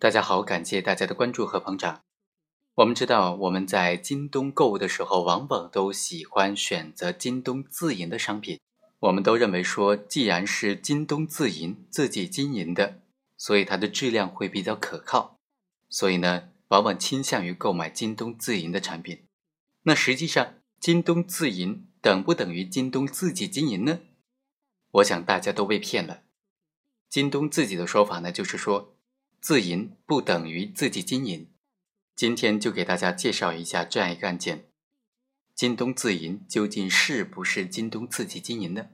大家好，感谢大家的关注和捧场。我们知道，我们在京东购物的时候，往往都喜欢选择京东自营的商品。我们都认为说，既然是京东自营、自己经营的，所以它的质量会比较可靠。所以呢，往往倾向于购买京东自营的产品。那实际上，京东自营等不等于京东自己经营呢？我想大家都被骗了。京东自己的说法呢，就是说。自营不等于自己经营，今天就给大家介绍一下这样一个案件：京东自营究竟是不是京东自己经营呢？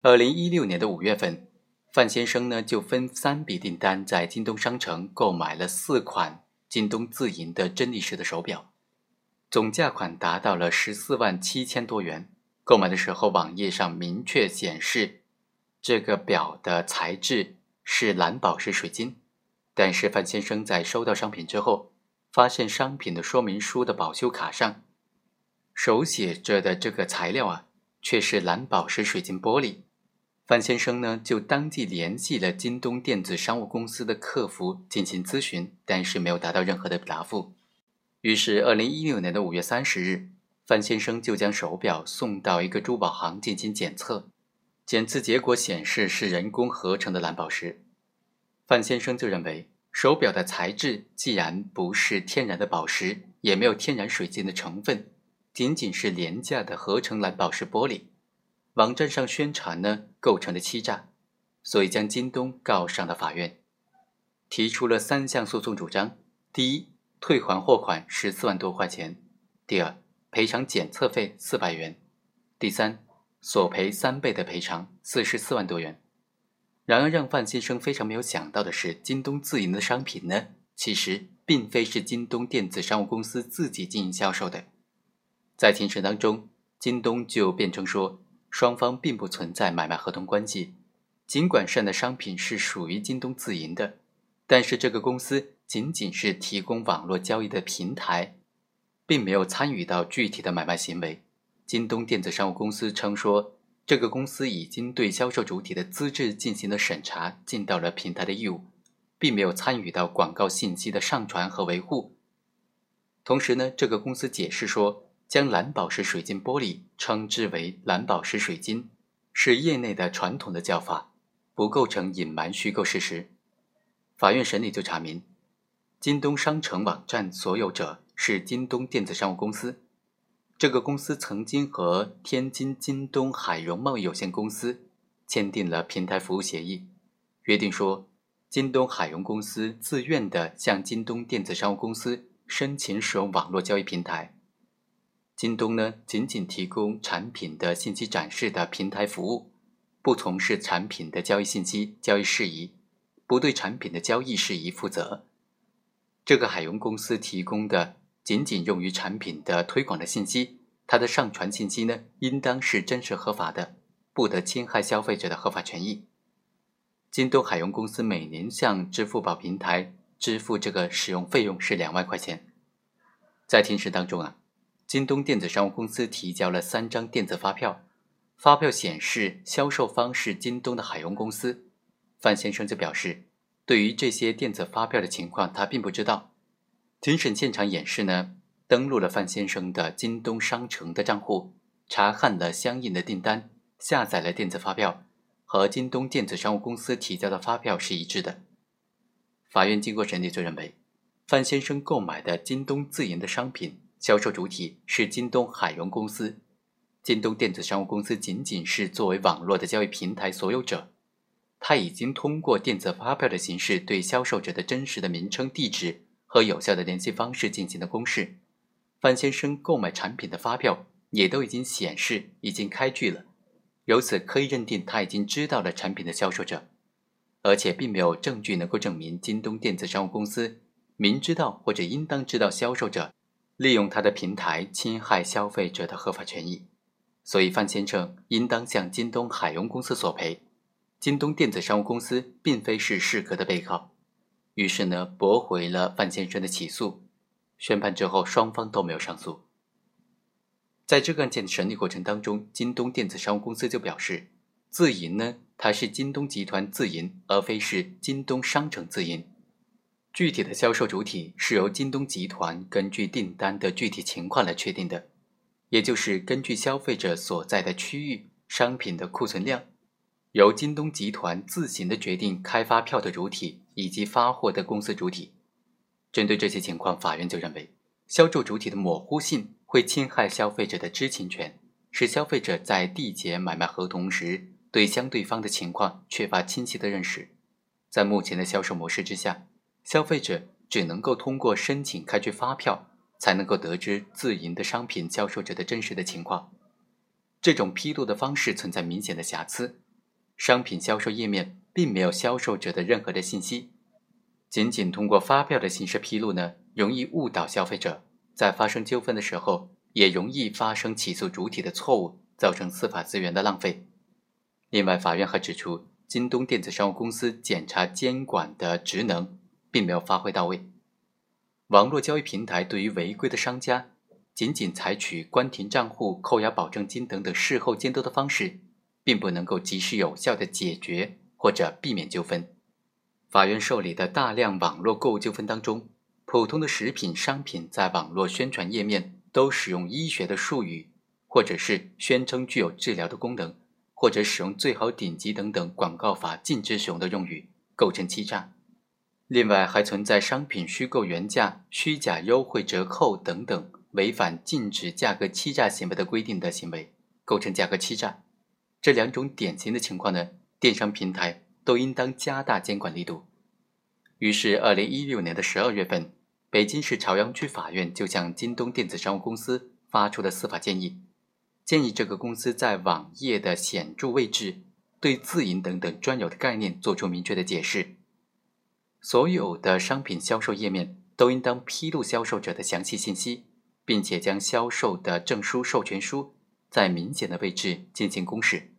二零一六年的五月份，范先生呢就分三笔订单在京东商城购买了四款京东自营的真力士的手表，总价款达到了十四万七千多元。购买的时候，网页上明确显示这个表的材质是蓝宝石水晶。但是范先生在收到商品之后，发现商品的说明书的保修卡上手写着的这个材料啊，却是蓝宝石水晶玻璃。范先生呢，就当即联系了京东电子商务公司的客服进行咨询，但是没有得到任何的答复。于是，二零一六年的五月三十日，范先生就将手表送到一个珠宝行进行检测，检测结果显示是人工合成的蓝宝石。范先生就认为，手表的材质既然不是天然的宝石，也没有天然水晶的成分，仅仅是廉价的合成蓝宝石玻璃，网站上宣传呢构成了欺诈，所以将京东告上了法院，提出了三项诉讼主张：第一，退还货款十四万多块钱；第二，赔偿检测费四百元；第三，索赔三倍的赔偿四十四万多元。然而，让范先生非常没有想到的是，京东自营的商品呢，其实并非是京东电子商务公司自己经营销售的。在庭审当中，京东就辩称说，双方并不存在买卖合同关系。尽管涉案的商品是属于京东自营的，但是这个公司仅仅是提供网络交易的平台，并没有参与到具体的买卖行为。京东电子商务公司称说。这个公司已经对销售主体的资质进行了审查，尽到了平台的义务，并没有参与到广告信息的上传和维护。同时呢，这个公司解释说，将蓝宝石水晶玻璃称之为蓝宝石水晶，是业内的传统的叫法，不构成隐瞒虚构事实。法院审理就查明，京东商城网站所有者是京东电子商务公司。这个公司曾经和天津京东海融贸易有限公司签订了平台服务协议，约定说，京东海融公司自愿的向京东电子商务公司申请使用网络交易平台，京东呢仅仅提供产品的信息展示的平台服务，不从事产品的交易信息交易事宜，不对产品的交易事宜负责。这个海融公司提供的。仅仅用于产品的推广的信息，它的上传信息呢，应当是真实合法的，不得侵害消费者的合法权益。京东海融公司每年向支付宝平台支付这个使用费用是两万块钱。在庭审当中啊，京东电子商务公司提交了三张电子发票，发票显示销售方是京东的海融公司。范先生就表示，对于这些电子发票的情况，他并不知道。庭审现场演示呢，登录了范先生的京东商城的账户，查看了相应的订单，下载了电子发票，和京东电子商务公司提交的发票是一致的。法院经过审理就认为，范先生购买的京东自营的商品，销售主体是京东海融公司，京东电子商务公司仅仅是作为网络的交易平台所有者，他已经通过电子发票的形式对销售者的真实的名称、地址。和有效的联系方式进行的公示，范先生购买产品的发票也都已经显示已经开具了，由此可以认定他已经知道了产品的销售者，而且并没有证据能够证明京东电子商务公司明知道或者应当知道销售者利用他的平台侵害消费者的合法权益，所以范先生应当向京东海融公司索赔，京东电子商务公司并非是适格的被告。于是呢，驳回了范先生的起诉。宣判之后，双方都没有上诉。在这个案件的审理过程当中，京东电子商务公司就表示，自营呢，它是京东集团自营，而非是京东商城自营。具体的销售主体是由京东集团根据订单的具体情况来确定的，也就是根据消费者所在的区域商品的库存量，由京东集团自行的决定开发票的主体以及发货的公司主体。针对这些情况，法院就认为，销售主体的模糊性会侵害消费者的知情权，使消费者在缔结买卖合同时对相对方的情况缺乏清晰的认识。在目前的销售模式之下，消费者只能够通过申请开具发票，才能够得知自营的商品销售者的真实的情况。这种披露的方式存在明显的瑕疵，商品销售页面并没有销售者的任何的信息，仅仅通过发票的形式披露呢，容易误导消费者，在发生纠纷的时候，也容易发生起诉主体的错误，造成司法资源的浪费。另外，法院还指出。京东电子商务公司检查监管的职能并没有发挥到位，网络交易平台对于违规的商家，仅仅采取关停账户、扣押保证金等等事后监督的方式，并不能够及时有效的解决或者避免纠纷。法院受理的大量网络购物纠纷当中，普通的食品商品在网络宣传页面都使用医学的术语，或者是宣称具有治疗的功能。或者使用“最好顶级”等等广告法禁止使用的用语，构成欺诈。另外，还存在商品虚构原价、虚假优惠折扣等等违反禁止价格欺诈行为的规定的行为，构成价格欺诈。这两种典型的情况呢，电商平台都应当加大监管力度。于是，二零一六年的十二月份，北京市朝阳区法院就向京东电子商务公司发出了司法建议。建议这个公司在网页的显著位置、对自营等等专有的概念做出明确的解释。所有的商品销售页面都应当披露销售者的详细信息，并且将销售的证书、授权书在明显的位置进行公示，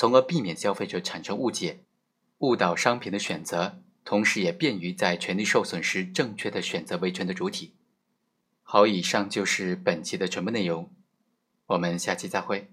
从而避免消费者产生误解、误导商品的选择，同时也便于在权利受损时正确的选择维权的主体。好，以上就是本期的全部内容。我们下期再会。